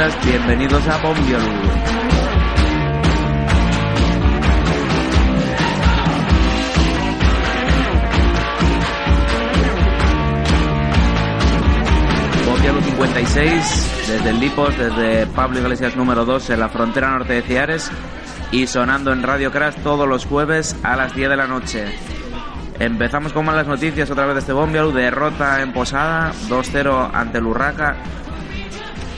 Bienvenidos a Bombiolu. Bombiolu 56, desde Lipos, desde Pablo Iglesias número 2 en la frontera norte de Ciares y sonando en Radio Crash todos los jueves a las 10 de la noche. Empezamos con malas noticias otra vez de este Bombiolu, derrota en Posada, 2-0 ante el Urraca.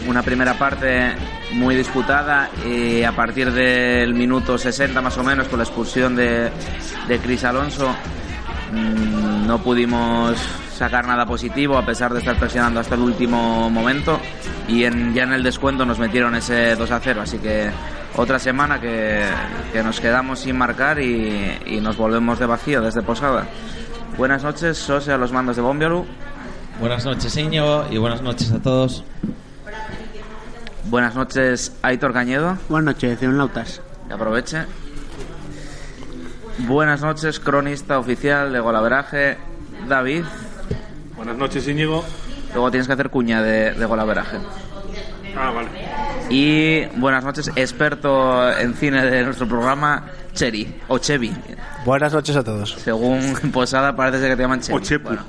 Una primera parte muy disputada y a partir del minuto 60 más o menos con la expulsión de, de Cris Alonso mm, no pudimos sacar nada positivo a pesar de estar presionando hasta el último momento y en, ya en el descuento nos metieron ese 2 a 0 así que otra semana que, que nos quedamos sin marcar y, y nos volvemos de vacío desde Posada. Buenas noches Sose a los mandos de Bombiolu. Buenas noches, Íñigo, y buenas noches a todos. Buenas noches Aitor Cañedo Buenas noches, Nautas. que aproveche buenas noches cronista oficial de Golaveraje David Buenas noches, Íñigo. luego tienes que hacer cuña de, de Golaveraje Ah, vale. Y buenas noches, experto en cine de nuestro programa, Cheri, o Chevy. Buenas noches a todos. Según Posada parece que te llaman Chevy. O Chepu. Bueno,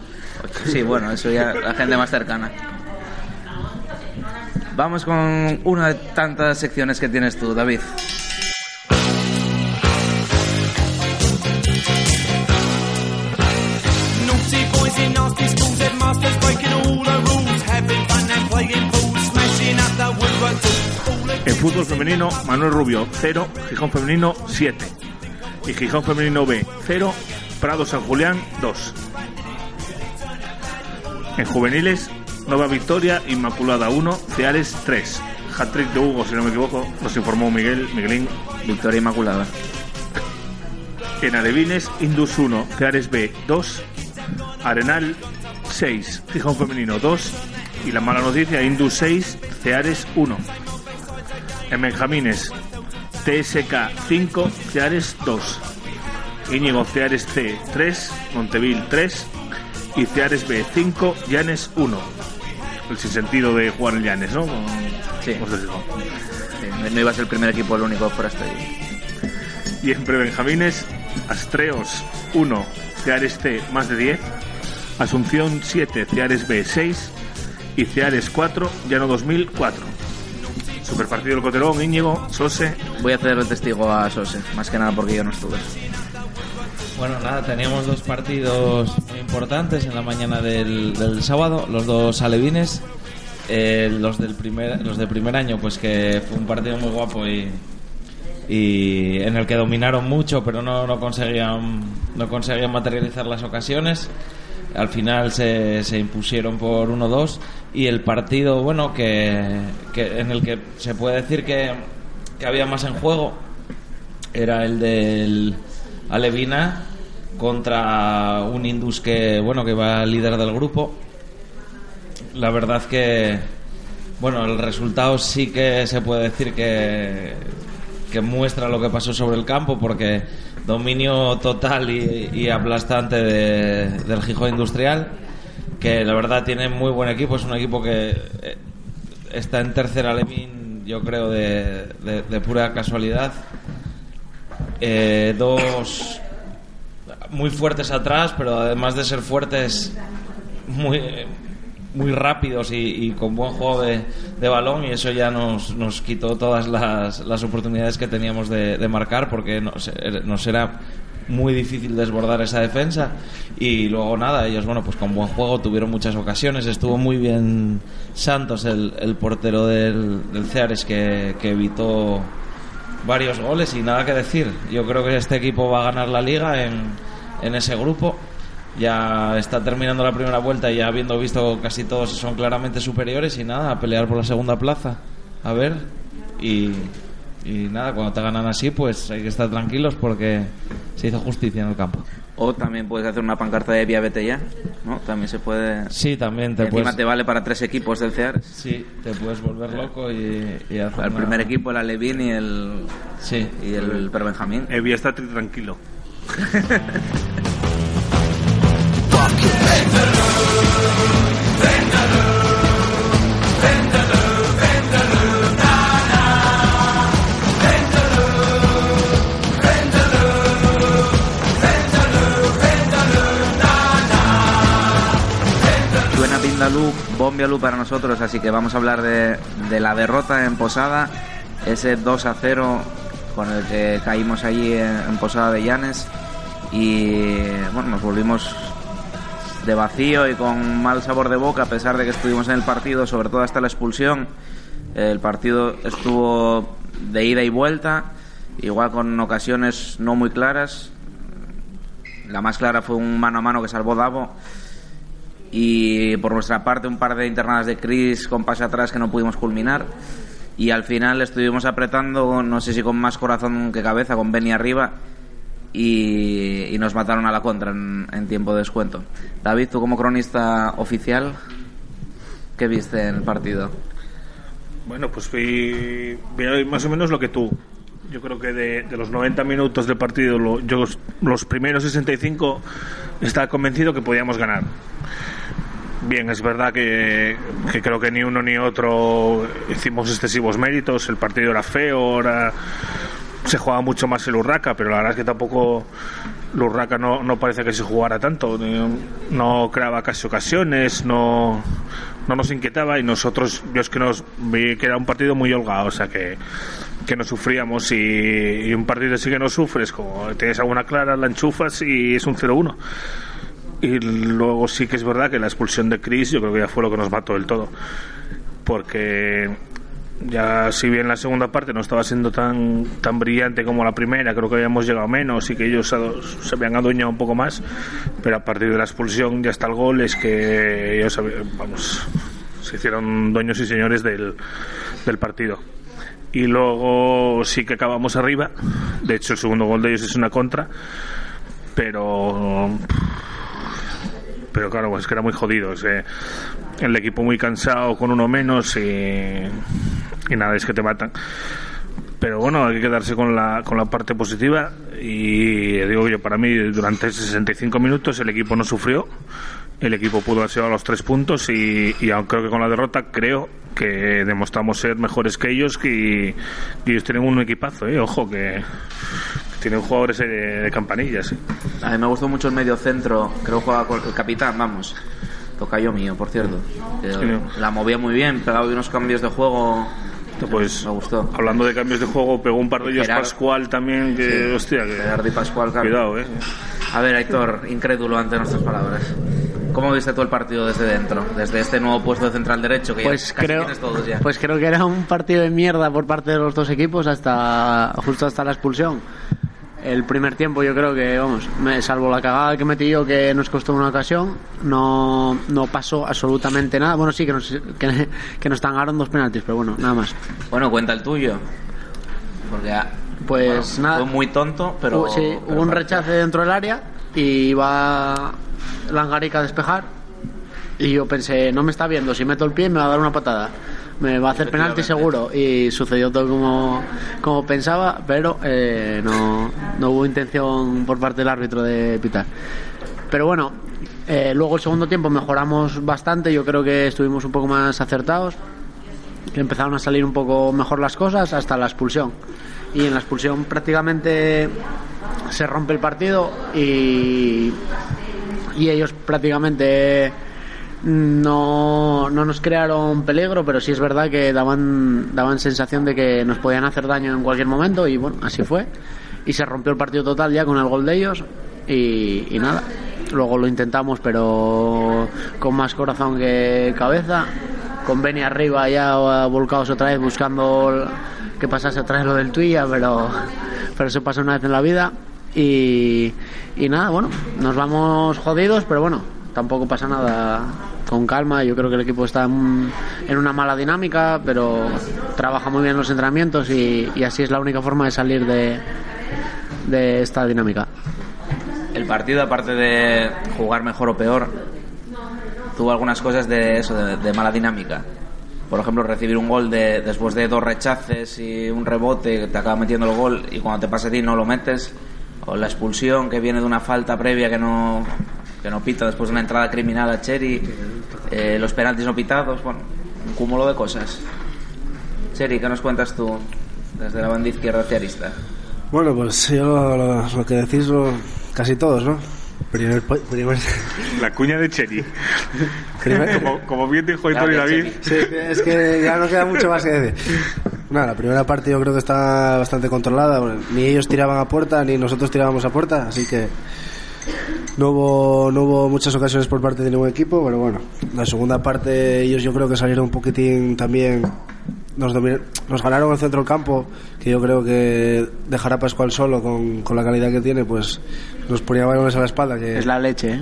sí, bueno, eso ya la gente más cercana. Vamos con una de tantas secciones que tienes tú, David. En fútbol femenino, Manuel Rubio 0, Gijón femenino 7. Y Gijón femenino B 0, Prado San Julián 2. En juveniles, Nueva Victoria, Inmaculada 1, Ceares 3. Hat-trick de Hugo, si no me equivoco, nos informó Miguel, Miguelín. Victoria Inmaculada. En Alevines, Indus 1, Ceares B 2. Arenal 6, Gijón femenino 2. Y la mala noticia, Indus 6, Ceares 1. En Benjamines, TSK 5, Ceares 2. Íñigo Ceares C 3, Montevil 3 y Ceares B 5, Llanes 1. El sinsentido de jugar en Llanes, ¿no? Con- Sí. no iba a ser el primer equipo, el único foraste. Y en prebenjamines, Astreos 1, Ceares C más de 10, Asunción 7, Ceares B 6 y Ceares 4, Llano 2004. Super partido del Coterón, Íñigo, Sose, Voy a hacer el testigo a Sose, más que nada porque yo no estuve. Bueno, nada, teníamos dos partidos importantes en la mañana del, del sábado, los dos alevines. Eh, los del primer los del primer año pues que fue un partido muy guapo y, y en el que dominaron mucho pero no, no conseguían no conseguían materializar las ocasiones al final se, se impusieron por 1-2 y el partido bueno que, que en el que se puede decir que, que había más en juego era el del Alevina contra un Indus que bueno que va líder del grupo. La verdad que bueno el resultado sí que se puede decir que que muestra lo que pasó sobre el campo porque dominio total y, aplastante de- del Gijón Industrial que la verdad tiene muy buen equipo. Es un equipo que eh, está en tercera Alevín yo creo de, de- de pura casualidad. Eh, dos muy fuertes atrás, pero además de ser fuertes, muy, muy rápidos y, y con buen juego de, balón, y eso ya nos, nos quitó todas las, las oportunidades que teníamos de, de marcar, porque nos, nos era muy difícil desbordar esa defensa. Y luego nada, ellos, bueno, pues con buen juego tuvieron muchas ocasiones. Estuvo muy bien Santos, el, el portero del, del Ceares, que, que evitó varios goles y nada que decir. Yo creo que este equipo va a ganar la liga en, en ese grupo. Ya está terminando la primera vuelta y ya habiendo visto casi todos son claramente superiores y nada, a pelear por la segunda plaza. A ver, y, y nada, cuando te ganan así, pues hay que estar tranquilos porque se hizo justicia en el campo. O también puedes hacer una pancarta de Vía Vete ya, ¿no? También se puede... Sí, también te Encima puedes, te vale para tres equipos del CEAR. sí, te puedes volver loco y, y hacer El una- primer equipo, el Alevín y el, Sí, y el Perbenjamín. Evia está Buena Vindaloo, Bombialoo para nosotros, así que vamos a hablar de, de la derrota en Posada, ese 2 a 0 con el que caímos allí en, en Posada de Llanes y bueno, nos volvimos de vacío y con mal sabor de boca a pesar de que estuvimos en el partido, sobre todo hasta la expulsión. El partido estuvo de ida y vuelta, igual con ocasiones no muy claras. La más clara fue un mano a mano que salvó Davo. Y por nuestra parte, un par de internadas de Chris con pase atrás que no pudimos culminar. Y al final estuvimos apretando, no sé si con más corazón que cabeza, con Benny arriba. Y, nos mataron a la contra en, tiempo de descuento. David, tú como cronista oficial, ¿qué viste en el partido? Bueno, pues vi, vi más o menos lo que tú. Yo creo que de, los 90 minutos del partido, lo- yo los primeros 65 estaba convencido que podíamos ganar. Bien, es verdad que, creo que ni uno ni otro hicimos excesivos méritos. El partido era feo, era, se jugaba mucho más el Urraca, pero la verdad es que tampoco el Urraca no, no parece que se jugara tanto. No creaba casi ocasiones, no, no nos inquietaba y nosotros, yo es que nos vi que era un partido muy holgado, o sea que, que no sufríamos y, y un partido así que no sufres, como tienes alguna clara, la enchufas y es un 0-1. Y luego sí que es verdad que la expulsión de Chris yo creo que ya fue lo que nos mató del todo. Porque ya si bien la segunda parte no estaba siendo tan tan brillante como la primera, creo que habíamos llegado menos y que ellos se, habían adueñado un poco más, pero a partir de la expulsión ya hasta el gol es que ellos vamos se hicieron dueños y señores del, del partido. Y luego sí que acabamos arriba, de hecho el segundo gol de ellos es una contra, pero pero claro, pues es que era muy jodido. que el equipo muy cansado con uno menos y, y nada, es que te matan. Pero bueno, hay que quedarse con la, con la parte positiva y digo yo, para mí durante 65 minutos el equipo no sufrió, el equipo pudo haber llegado a los tres puntos y, y aunque creo que con la derrota creo que demostramos ser mejores que ellos y, y ellos tienen un equipazo, ¿eh? ojo, que tienen jugadores de, de campanillas. ¿eh? A mí me gustó mucho el medio centro, creo que jugaba con el capitán, vamos. Tocayo mío, por cierto. Sí. La movía muy bien, pegaba unos cambios de juego. Pues me gustó. hablando de cambios de juego, pegó un par de ellos Gerard- Pascual también, que Sí. hostia, que Gerardo y Pascual, claro. cuidado, eh. A ver, Héctor, incrédulo ante nuestras palabras. ¿Cómo viste tú el partido desde dentro? Desde este nuevo puesto de central derecho que Pues ya casi creo, tienes todos ya. pues creo que era un partido de mierda por parte de los dos equipos hasta justo hasta la expulsión. El primer tiempo yo creo que, vamos, me salvo la cagada que metí yo que nos costó una ocasión, no, no pasó absolutamente nada. Bueno, sí que nos, que, que nos tangaron dos penaltis, pero bueno, nada más. Bueno, cuenta el tuyo. Porque ah, Pues bueno, nada. fue muy tonto, pero... Sí, pero hubo un rechace dentro del área y iba Langarica a despejar y yo pensé, no me está viendo, si meto el pie me va a dar una patada. Me va a hacer penalti seguro y sucedió todo como, como pensaba, pero eh, no, no hubo intención por parte del árbitro de pitar. Pero bueno, eh, luego el segundo tiempo mejoramos bastante, yo creo que estuvimos un poco más acertados, que empezaron a salir un poco mejor las cosas hasta la expulsión. Y en la expulsión prácticamente se rompe el partido y, y ellos prácticamente no, no nos crearon peligro, pero sí es verdad que daban, daban sensación de que nos podían hacer daño en cualquier momento y bueno, así fue. Y se rompió el partido total ya con el gol de ellos y, nada. Luego lo intentamos, pero con más corazón que cabeza. Con Beni arriba ya volcados otra vez buscando que pasase otra vez lo del Tuya, pero, pero eso pasa una vez en la vida. Y, y nada, bueno, nos vamos jodidos, pero bueno, tampoco pasa nada con calma. Yo creo que el equipo está en, una mala dinámica, pero trabaja muy bien los entrenamientos y, así es la única forma de salir de, esta dinámica. El partido, aparte de jugar mejor o peor, tuvo algunas cosas de eso, de, mala dinámica. Por ejemplo, recibir un gol de, después de dos rechaces y un rebote te acaba metiendo el gol y cuando te pasa a ti no lo metes. O la expulsión que viene de una falta previa que no, que no pita después de una entrada criminal a Cheri. eh, los penaltis no pitados. Bueno, un cúmulo de cosas. Cheri, ¿qué nos cuentas tú desde la banda izquierda ciarista? Bueno, pues yo lo, lo- lo que decís lo- casi todos, ¿no? Primer, primer, La cuña de primer- Como, como bien dijo Hitor y David, Sí, es que ya no queda mucho más que decir. Nada, la primera parte yo creo que está bastante controlada. Bueno, Ni ellos tiraban a puerta, ni nosotros tirábamos a puerta, así que no hubo, no hubo muchas ocasiones por parte de ningún equipo, pero bueno, la segunda parte ellos yo creo que salieron un poquitín también, nos, nos ganaron el centro del campo, que yo creo que dejar a Pascual solo con, con la calidad que tiene, pues nos ponía balones a la espalda, que Es la leche, ¿eh?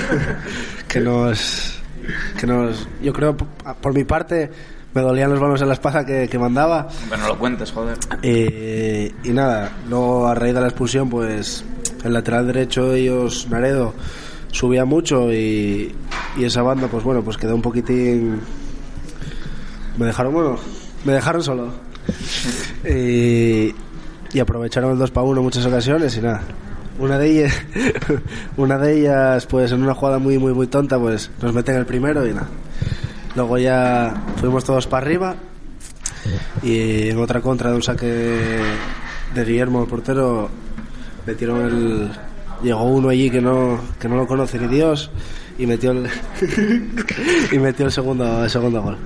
que nos que nos yo creo por mi parte me dolían los balones en la espalda que, que mandaba Bueno, lo cuentes, joder. Eh, y nada luego a raíz de la expulsión pues el lateral derecho ellos Naredo subía mucho y, y esa banda pues bueno pues quedó un poquitín me dejaron bueno me dejaron solo. Y, aprovecharon el 2 para 1 en muchas ocasiones y nada. Una de ellas una de ellas pues en una jugada muy muy muy tonta pues nos meten el primero y nada. Luego ya fuimos todos para arriba y en otra contra de un saque de Guillermo el portero metieron el llegó uno allí que no que no lo conoce ni Dios y metió el y metió el segundo el segundo gol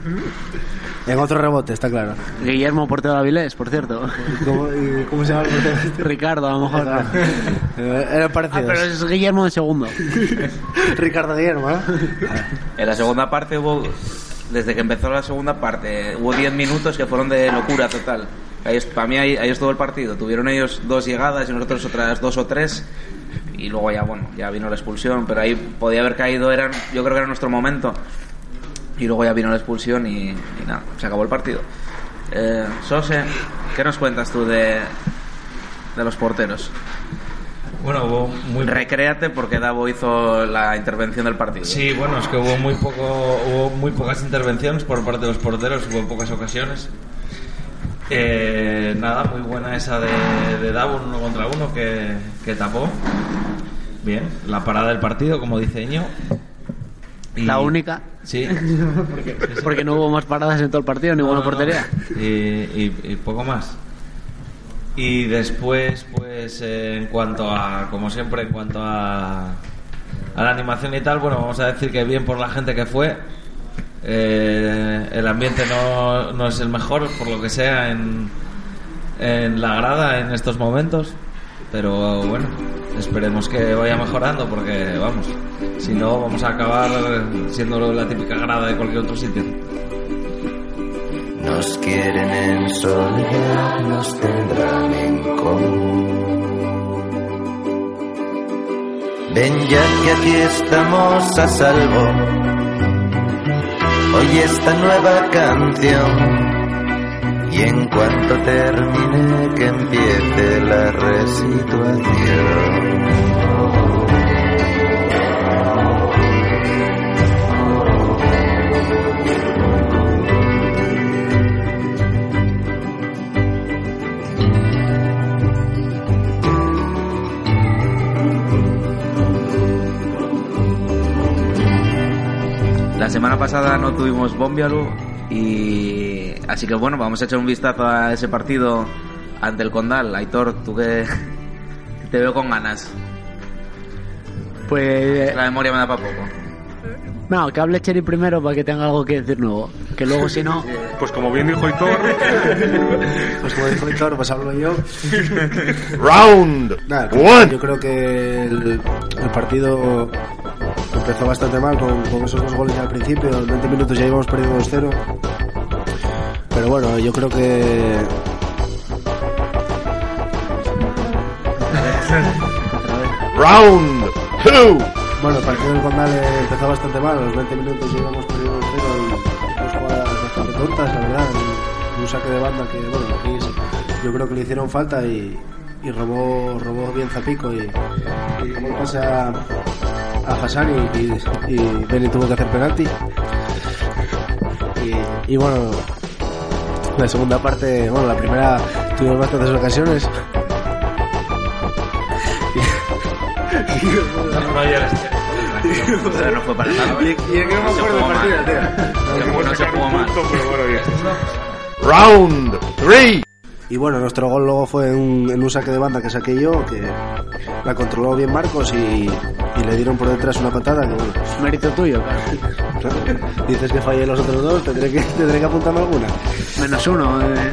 en otro rebote está claro Guillermo Portero de Avilés, por cierto. ¿Cómo, y cómo se llama el portero? Ricardo, a lo mejor. Eh, eran Ah, parecidos pero es Guillermo de segundo. Ricardo Guillermo ¿eh? En la segunda parte hubo, desde que empezó la segunda parte, hubo 10 minutos que fueron de locura total. Ahí, para mí ahí, ahí estuvo el partido. Tuvieron ellos dos llegadas y nosotros otras dos o tres. Y luego ya, bueno, ya vino la expulsión. Pero ahí podía haber caído, eran, yo creo que era nuestro momento. Y luego ya vino la expulsión y, y nada, se acabó el partido. Eh, Sose, ¿qué nos cuentas tú de, de los porteros? Bueno, hubo muy Recréate porque Davo hizo la intervención del partido. Sí, bueno, es que hubo muy poco, hubo muy pocas intervenciones por parte de los porteros, hubo pocas ocasiones. Eh, nada, muy buena esa de, de Davo, uno contra uno que, que tapó. Bien, la parada del partido, como dice Iño. Y- La única. Sí. Porque no hubo más paradas en todo el partido, ni No, buena no, no. portería. Y, y- y poco más. Y después, pues eh, en cuanto a, como siempre, en cuanto a, a la animación y tal, bueno, vamos a decir que bien por la gente que fue. Eh, el ambiente no, no es el mejor, por lo que sea, en, en la grada en estos momentos. Pero bueno, esperemos que vaya mejorando porque, vamos, si no, vamos a acabar siendo la típica grada de cualquier otro sitio. Nos quieren en soledad, nos tendrán en común. Ven ya que aquí estamos a salvo. Oye esta nueva canción. Y en cuanto termine que empiece la resituación. Semana pasada no tuvimos Bombialu y así que bueno, vamos a echar un vistazo a ese partido ante el Condal. Aitor, tú que te veo con ganas. Pues. La memoria me da para poco. No, que hable Cheri primero para que tenga algo que decir nuevo. Que luego, si no. pues como bien dijo Hitor, pues como dijo Víctor pues hablo yo Round Nada, one. yo creo que el, el partido empezó bastante mal con, con esos dos goles al principio. En 20 minutos ya íbamos perdiendo 2-0. Pero bueno, yo creo que. Round two. Bueno, el partido del Condal empezó bastante mal. A los 20 minutos ya íbamos perdiendo 2-0 y dos jugadas bastante tontas, la verdad. Un, un saque de banda que, bueno, aquí yo creo que le hicieron falta y, y robó, robó bien Zapico y, y tomó el pase a, Hassan y, y, tuvo que hacer penalti. Y, y bueno, la segunda parte, bueno, la primera tuvimos bastantes ocasiones. No llores, Pero no fue para tanto. Y, y es que no me Se acuerdo del jugó partido, mal. tío. No, no se jugó mal. punto, pero bueno, bien. Round three. y bueno, nuestro gol luego fue en un, en un saque de banda que saqué yo, que la controló bien Marcos y, y le dieron por detrás una patada que bueno, Mérito tuyo, claro. dices que fallé los otros dos, tendré que, tendré que apuntarme alguna. Menos uno. eh.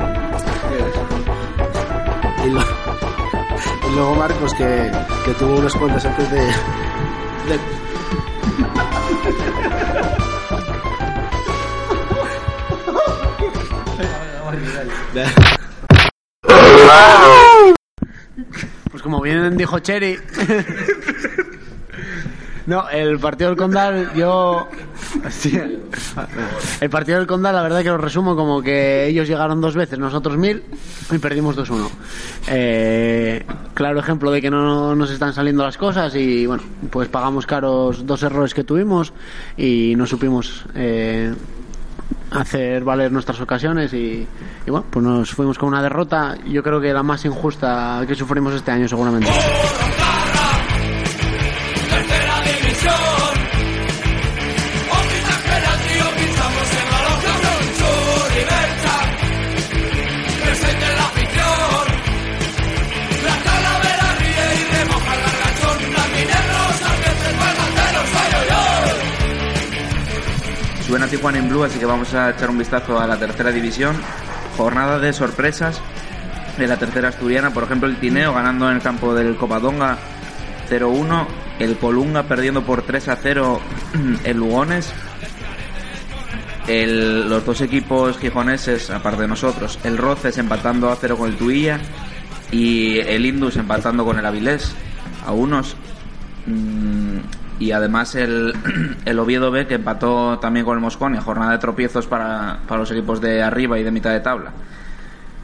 Y, lo- y luego Marcos que, que tuvo unas cuantas antes de, de- Pues como bien dijo Cherry. No, el partido del Condal, yo. Sí. El partido del Condal, la verdad que lo resumo como que ellos llegaron dos veces, nosotros mil, y perdimos 2-1. Eh, claro ejemplo de que no nos están saliendo las cosas, y bueno, pues pagamos caros dos errores que tuvimos y no supimos. eh, hacer valer nuestras ocasiones y, y bueno, pues nos fuimos con una derrota, yo creo que la más injusta que sufrimos este año seguramente. Tijuana en Blue, así que vamos a echar un vistazo a la tercera división. Jornada de sorpresas de la tercera asturiana. Por ejemplo, el Tineo ganando en el campo del Copadonga 0-1. El Colunga perdiendo por 3-0 el Lugones. Los dos equipos gijoneses, aparte de nosotros, el Roces empatando a 0 con el Tuilla y el Indus empatando con el Avilés a unos. Mm, y además el, Oviedo B que empató también con el Mosconia, jornada de tropiezos para, para los equipos de arriba y de mitad de tabla.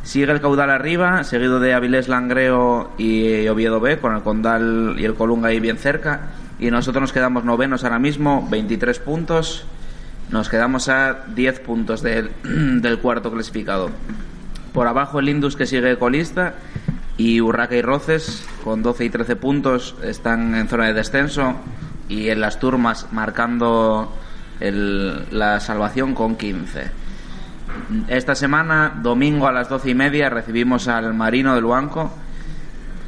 Sigue el caudal arriba, seguido de Avilés Langreo y Oviedo B, con el Condal y el Colunga ahí bien cerca. Y nosotros nos quedamos novenos ahora mismo, 23 puntos. Nos quedamos a 10 puntos del, del cuarto clasificado. Por abajo el Indus que sigue colista y Urraca y Roces con 12 y 13 puntos están en zona de descenso y en las turmas marcando el- la salvación con 15. Esta semana, domingo a las doce y media, recibimos al Marino del Banco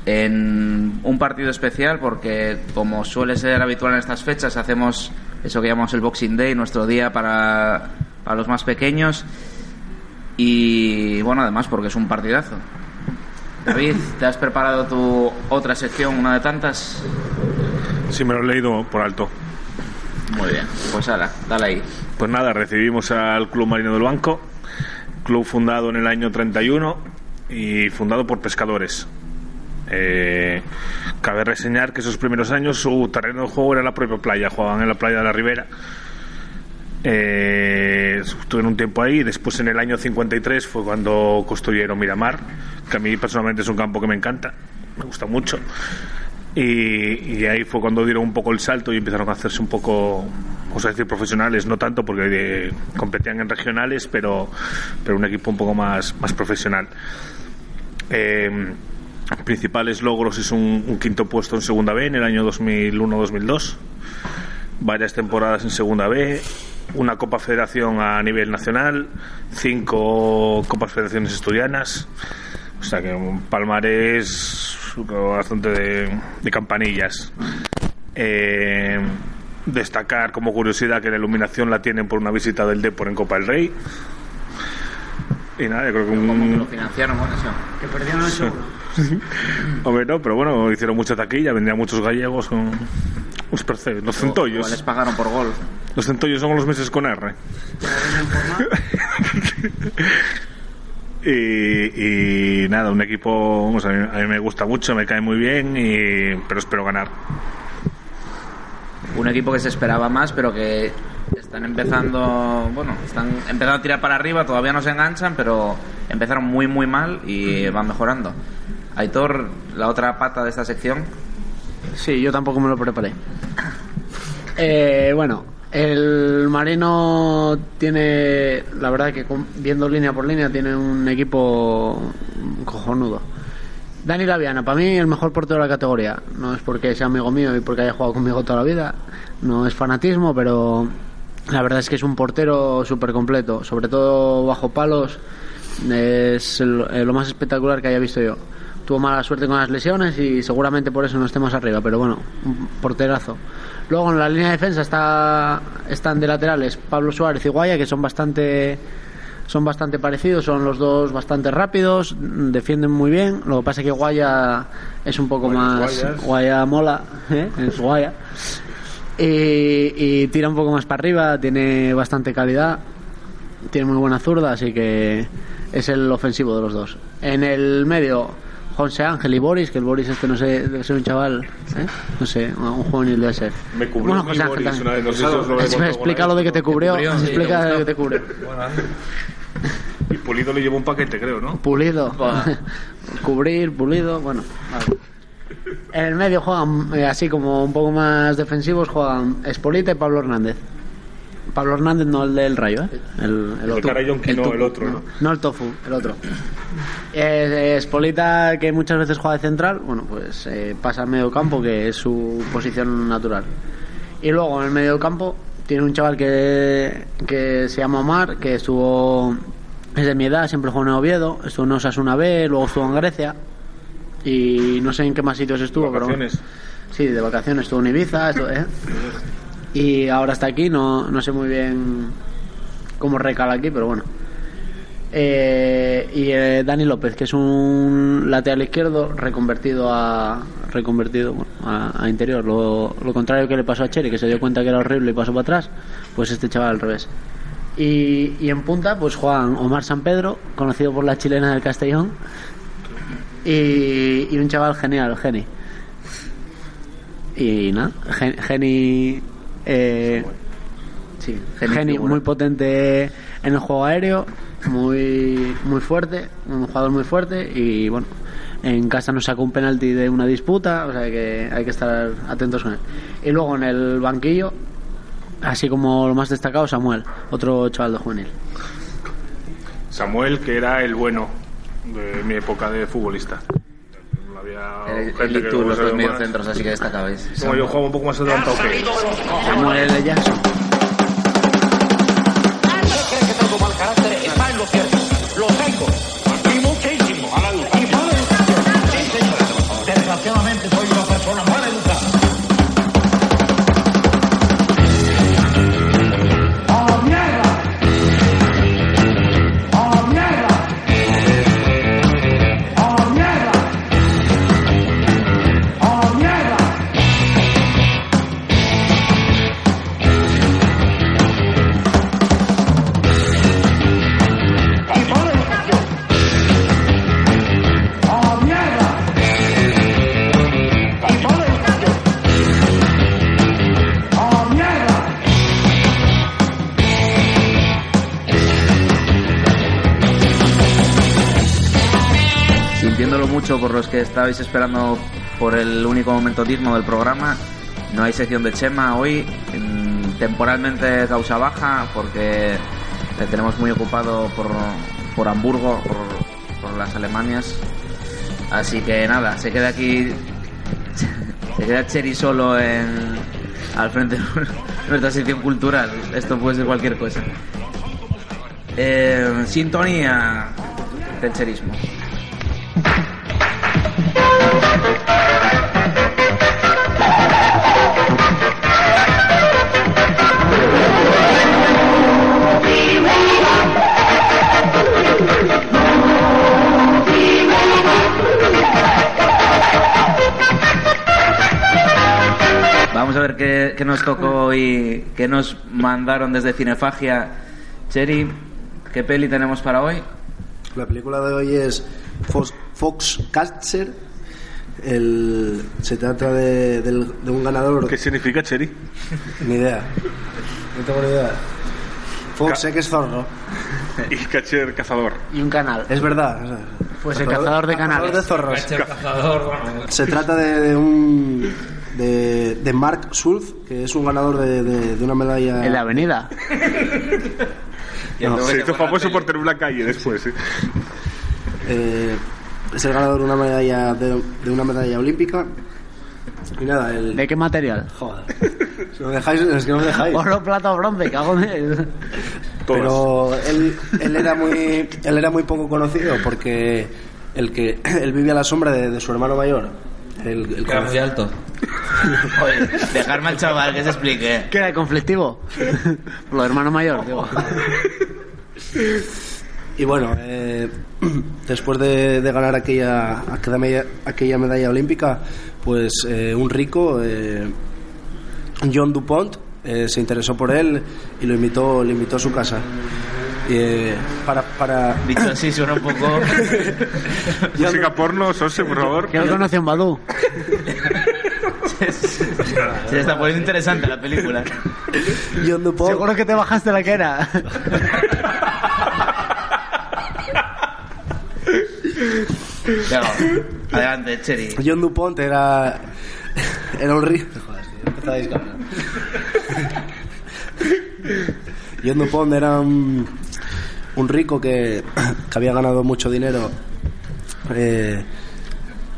en un partido especial porque, como suele ser habitual en estas fechas, hacemos eso que llamamos el Boxing Day, nuestro día para, para los más pequeños. Y bueno, además porque es un partidazo. David, ¿te has preparado tu otra sección, una de tantas? Sí, me lo he leído por alto. Muy bien, pues ala, dale ahí. Pues nada, recibimos al Club Marino del Banco, club fundado en el año 31 y fundado por pescadores. Eh, cabe reseñar que esos primeros años su terreno de juego era la propia playa, jugaban en la playa de la Ribera. Eh, estuve un tiempo ahí, después en el año 53 fue cuando construyeron Miramar, que a mí personalmente es un campo que me encanta, me gusta mucho. Y, ahí fue cuando dieron un poco el salto y empezaron a hacerse un poco, vamos a decir, profesionales, no tanto porque eh, competían en regionales, pero, pero un equipo un poco más, más profesional. Eh, principales logros es un, un quinto puesto en Segunda B en el año 2001-2002, varias temporadas en Segunda B, una Copa Federación a nivel nacional, cinco Copas Federaciones Estudianas, o sea que un palmarés bastante de, de campanillas. Eh, destacar como curiosidad que la iluminación la tienen por una visita del Depor en Copa del Rey. Y nada, yo creo que ¿Cómo que lo un, financiaron con eso? Que perdieron el segundo. Hombre, no, pero bueno, hicieron mucha taquilla, vendrían muchos gallegos con los percebes, los Igual les centollos. pagaron por gol. Los centollos son los meses con R. y, y nada, un equipo, vamos, a, mí, a mí me gusta mucho, me cae muy bien, y, pero espero ganar. un equipo que se esperaba más, pero que están empezando, bueno, están empezando a tirar para arriba, todavía no se enganchan, pero empezaron muy muy mal y van mejorando. Aitor, la otra pata de esta sección, Sí, yo tampoco me lo preparé. Eh, bueno, el Marino tiene, la verdad que viendo línea por línea, tiene un equipo cojonudo. Dani Laviana, para mí el mejor portero de la categoría. No es porque sea amigo mío y porque haya jugado conmigo toda la vida. No es fanatismo, pero la verdad es que es un portero súper completo. Sobre todo bajo palos. Es eh, lo más espectacular que haya visto yo. Tuvo mala suerte con las lesiones y seguramente por eso no esté más arriba, pero bueno, un porterazo. Luego en la línea de defensa está, están de laterales Pablo Suárez y Guaya, que son bastante son bastante parecidos, son los dos bastante rápidos, defienden muy bien. Lo que pasa es que Guaya es un poco Guayas, más. guayas. Guaya mola, ¿eh? es Guaya. Y, y tira un poco más para arriba, tiene bastante calidad, tiene muy buena zurda, así que es el ofensivo de los dos. En el medio, José Ángel y Boris, que el Boris este no sé, debe ser un chaval, ¿eh? no sé, un juvenil debe ser. Me cubrió Bueno, José Ángel Boris también. una vez, no sé si os lo he Explica- lo de que te cubrió, cubrió, sí, explica lo gustó. que te cubrió. Y Pulido le llevó un paquete, creo, ¿no? Pulido. Cubrir, pulido, bueno. vale. En el medio juegan, eh, así como un poco más defensivos, juegan Espolita y Pablo Hernández. Pablo Hernández no el del Rayo, ¿eh? El, el El otro. Carayonqui, no, Tucu, el otro, ¿no? No el Tofu, el otro. Eh, Espolita, que muchas veces juega de central, bueno, pues eh, pasa al medio campo, que es su posición natural. Y luego en el medio campo tiene un chaval que, que se llama Omar, que estuvo, es de mi edad, siempre jugó en Oviedo, estuvo en Osasuna B, luego estuvo en Grecia y no sé en qué más sitios estuvo, Vacaciones. pero sí, de vacaciones estuvo en Ibiza, estuvo, ¿eh? Y ahora está aquí, no, no sé muy bien cómo recala aquí, pero bueno. Eh, y eh, Dani López, que es un lateral izquierdo reconvertido a reconvertido bueno, a, interior. Lo, lo contrario que le pasó a Cheri, que se dio cuenta que era horrible y pasó para atrás, pues este chaval al revés. Y, en punta, pues Juan Omar San Pedro, conocido por la chilena del Castellón, y, y un chaval genial, Geni. Y nada, Gen- Geni. Eh, sí, Geni muy potente en el juego aéreo, muy, muy fuerte, un jugador muy fuerte y bueno, en casa nos sacó un penalti de una disputa, o sea que hay que estar atentos con él. Y luego en el banquillo, así como lo más destacado, Samuel, otro chaval de juvenil. Samuel, que era el bueno de mi época de futbolista. Había El, gente el que Ictus, los dos se medios más. centros, así que destacabais. Como yo jugaba un poco más adelantado que. Samuel L. Jackson. Estabais esperando por el único momento del programa, no hay sección de Chema hoy, temporalmente causa baja, porque tenemos muy ocupado por, por Hamburgo, por, por las Alemanias. Así que nada, se queda aquí, se queda Cheri solo en, al frente de nuestra sección cultural. Esto puede ser cualquier cosa. Eh, sintonía del cherismo. Qué, qué nos tocó hoy, qué nos mandaron desde Cinefagia. Cheri, ¿qué peli tenemos para hoy? La película de hoy es Fox, Foxcatcher. El, se trata de, del- de un ganador. ¿Qué significa Cheri? Ni idea. No tengo ni idea. Fox, sé que es zorro. Y Cacher Cazador. Y un canal. Es verdad. Pues el cazador de cazador canales. de zorros. Cache el cazador, bueno. Se trata de, de un. De, de Mark Schulz, que es un ganador de, de- de una medalla. En la avenida. No, Se hizo famoso por tener una calle después. ¿eh? eh, es el ganador de una medalla de, de una medalla olímpica. Y nada, el. ¿De qué material? Joder. Si no dejáis, es que no dejáis. Oro, plata o bronce, cago en él. Pero él, él era muy él era muy poco conocido porque el que él vivía a la sombra de, de su hermano mayor. El, el Que era muy alto. Oye, dejarme al chaval que se explique. ¿Qué era el conflictivo? Por lo de hermano mayor, digo. Y bueno, eh, después de, de ganar aquella, aquella, medalla, aquella medalla olímpica, pues eh, un rico, eh, John Dupont, eh, se interesó por él y lo invitó, lo invitó a su casa. Eh, para, para... Dicho así, suena un poco. Música porno, Sose, por favor. ¿Quién conoce a un Badú? Se está poniendo interesante la película. John Dupont, Seguro que te bajaste la que era. Venga, adelante, Cheri. John Dupont era, era un rico. Joder, que. John Dupont era un, un rico que, que había ganado mucho dinero eh,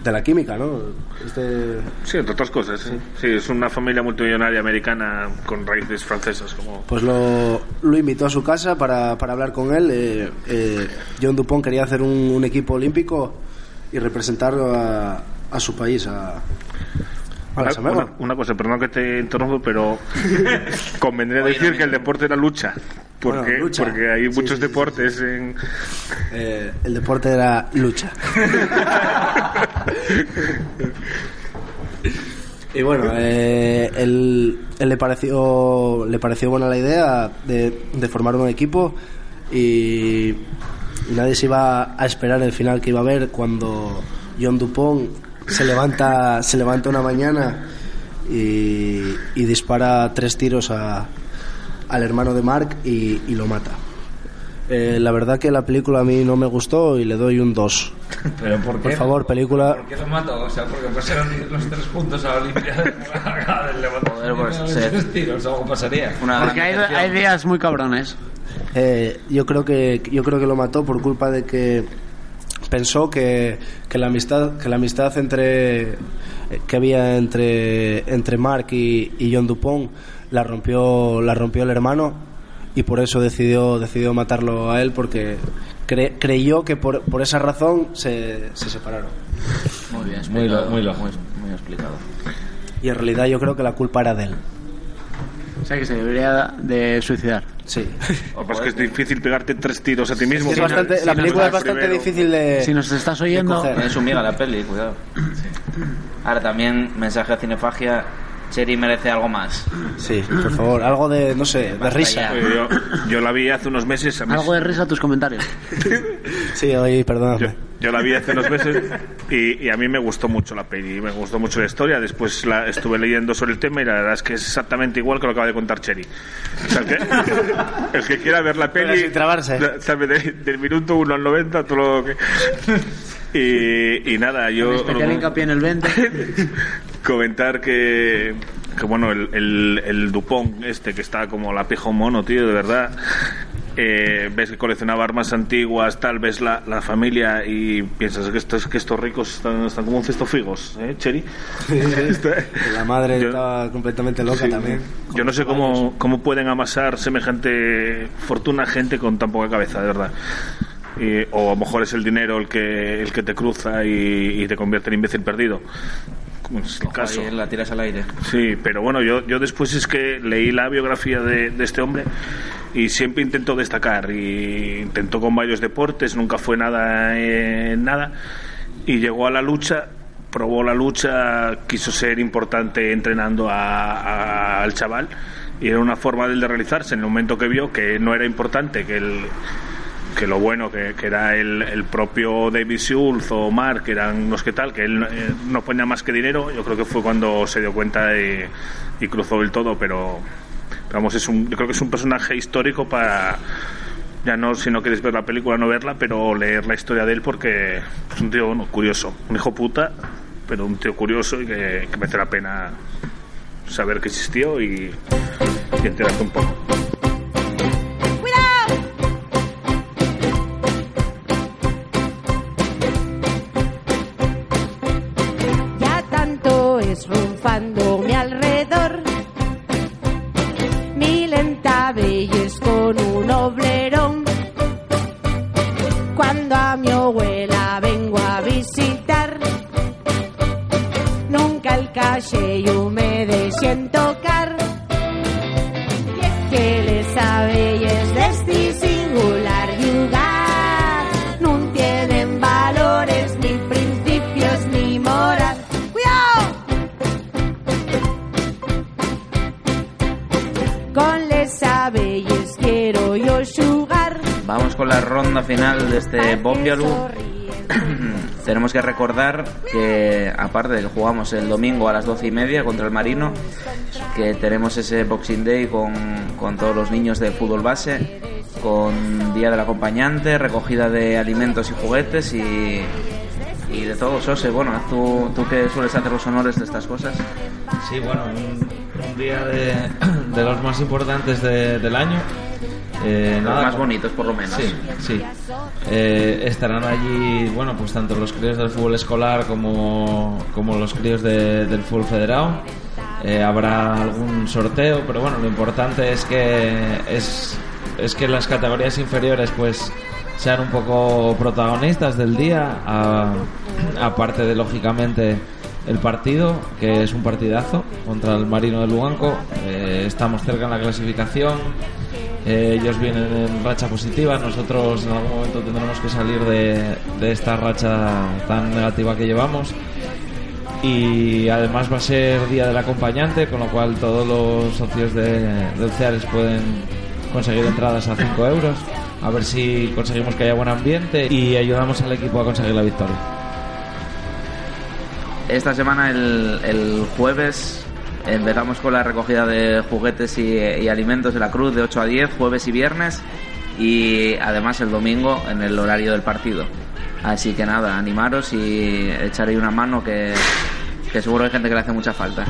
de la química, ¿no? Este, Sí, entre otras cosas. Sí. Sí, es una familia multimillonaria americana con raíces francesas. como pues lo, lo invitó a su casa para, para hablar con él. Eh, eh, John Dupont quería hacer un, un equipo olímpico y representar a, a su país, a, Una, una- una cosa, perdón que te interrumpo, pero convendría Oye, decir no, que el deporte era lucha. Porque, Bueno, lucha. porque hay Sí, muchos sí, sí, deportes en... Eh, el deporte era lucha. y bueno, eh, él, él le pareció le pareció buena la idea de, de formar un equipo y, y nadie se iba a esperar el final que iba a haber cuando John Dupont se levanta se levanta una mañana y, y dispara tres tiros a, al hermano de Mark y, y lo mata. Eh, la verdad que la película a mí no me gustó y le doy un 2. ¿Pero por qué? Por favor, película... ¿Por qué lo mató? O sea, porque pasaron los tres puntos a. Le mató Joder, pues, tres tiros, algo pasaría. Una Porque hay, hay días muy cabrones. Eh, yo creo que yo creo que lo mató por culpa de que pensó que, que la amistad que la amistad entre que había entre entre Mark y, y John Dupont la rompió la rompió el hermano y por eso decidió decidió matarlo a él porque cre- creyó que por, por esa razón se, se separaron Muy bien Muy lo- muy lo- muy, muy explicado. y en realidad yo creo que la culpa era de él O sea que se debería de suicidar. Sí Lo que pasa es que es difícil pegarte tres tiros a ti mismo. es Si bastante, no- la si no película es estás bastante primero. difícil de Si nos estás oyendo. Tiene su miga la peli, cuidado. Ahora también, mensaje a Cinefagia. Cheri merece algo más. Sí, por favor, algo de, no sé, de risa. Yo, yo la vi hace unos meses. a mí- algo de risa a tus comentarios. Sí, oye, Yo, perdóname. yo la vi hace unos meses y, y a mí me gustó mucho la peli, me gustó mucho la historia. Después la estuve leyendo sobre el tema y la verdad es que es exactamente igual que lo que acaba de contar Cherry. O sea, que, el que quiera ver la Pero peli, sin trabarse. sabe de- del minuto 1 al 90, todo lo que. Y, y nada, yo. Especial hincapié en el 20. Comentar que, que bueno, el, el, el Dupont este que está como la pija un mono, tío, de verdad. Eh, ves que coleccionaba armas antiguas, tal, ves la, la familia y piensas que estos, que estos ricos están, están como un cesto figos, ¿eh, Cheri? Está- La madre Yo- estaba completamente loca Sí. también. Yo no sé cómo, cómo pueden amasar semejante fortuna gente con tan poca cabeza, de verdad. Y- o a lo mejor es el dinero el que, el que te cruza y, y te convierte en imbécil perdido. Como es el caso. Ahí la tiras al aire. Sí, pero bueno, yo, yo después es que leí la biografía de, de este hombre y siempre intentó destacar y intentó con varios deportes, nunca fue nada en nada y llegó a la lucha, probó la lucha, quiso ser importante entrenando a- a- al chaval y era una forma de él de realizarse en el momento que vio que no era importante, que el que lo bueno que, que era el, el propio David Schultz o Mark que eran los que tal que él eh, no ponía más que dinero yo creo que fue cuando se dio cuenta y, y cruzó del todo pero vamos es un yo creo que es un personaje histórico para ya no si no quieres ver la película no verla pero leer la historia de él porque es un tío bueno, curioso un hijo puta pero un tío curioso y que, que merece la pena saber que existió y, y enterarte un poco es recordar que, aparte de que jugamos el domingo a las doce y media contra el Marino, que tenemos ese Boxing Day con, con todos los niños de fútbol base, con Día del Acompañante, recogida de alimentos y juguetes y, y de todo, Sose. Bueno, ¿tú, tú que sueles hacer los honores de estas cosas. Sí, bueno, un, día de, los más importantes de- del año. Eh, Los nada, más bonitos, por lo menos. Sí, sí. Eh, estarán allí, bueno, pues tanto los críos del fútbol escolar como, como los críos de- del fútbol federado. Eh, habrá algún sorteo, pero bueno, lo importante es que es, es que las categorías inferiores pues sean un poco protagonistas del día, a- aparte de lógicamente el partido, que es un partidazo contra el Marino de Luganco. Eh, estamos cerca en la clasificación. Ellos vienen en racha positiva, nosotros en algún momento tendremos que salir de, de esta racha tan negativa que llevamos. Y además va a ser día del acompañante, con lo cual todos los socios de, del CEARES pueden conseguir entradas a 5 euros. A ver si conseguimos que haya buen ambiente y ayudamos al equipo a conseguir la victoria. Esta semana, el, el jueves, empezamos con la recogida de juguetes y, alimentos de la Cruz de 8 a 10, jueves y viernes, y además el domingo en el horario del partido. Así que nada, animaros y echar ahí una mano que, que seguro hay gente que le hace mucha falta.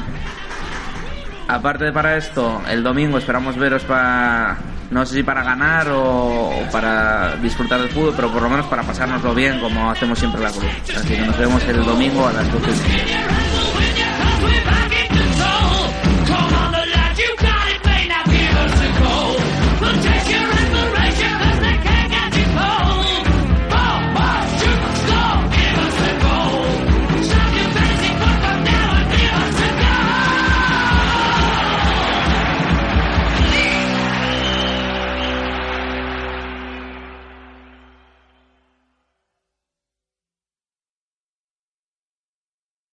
Aparte de para esto, el domingo esperamos veros para, no sé si para ganar o, para disfrutar del fútbol, pero por lo menos para pasárnoslo bien como hacemos siempre la cruz. Así que nos vemos el domingo a las 12.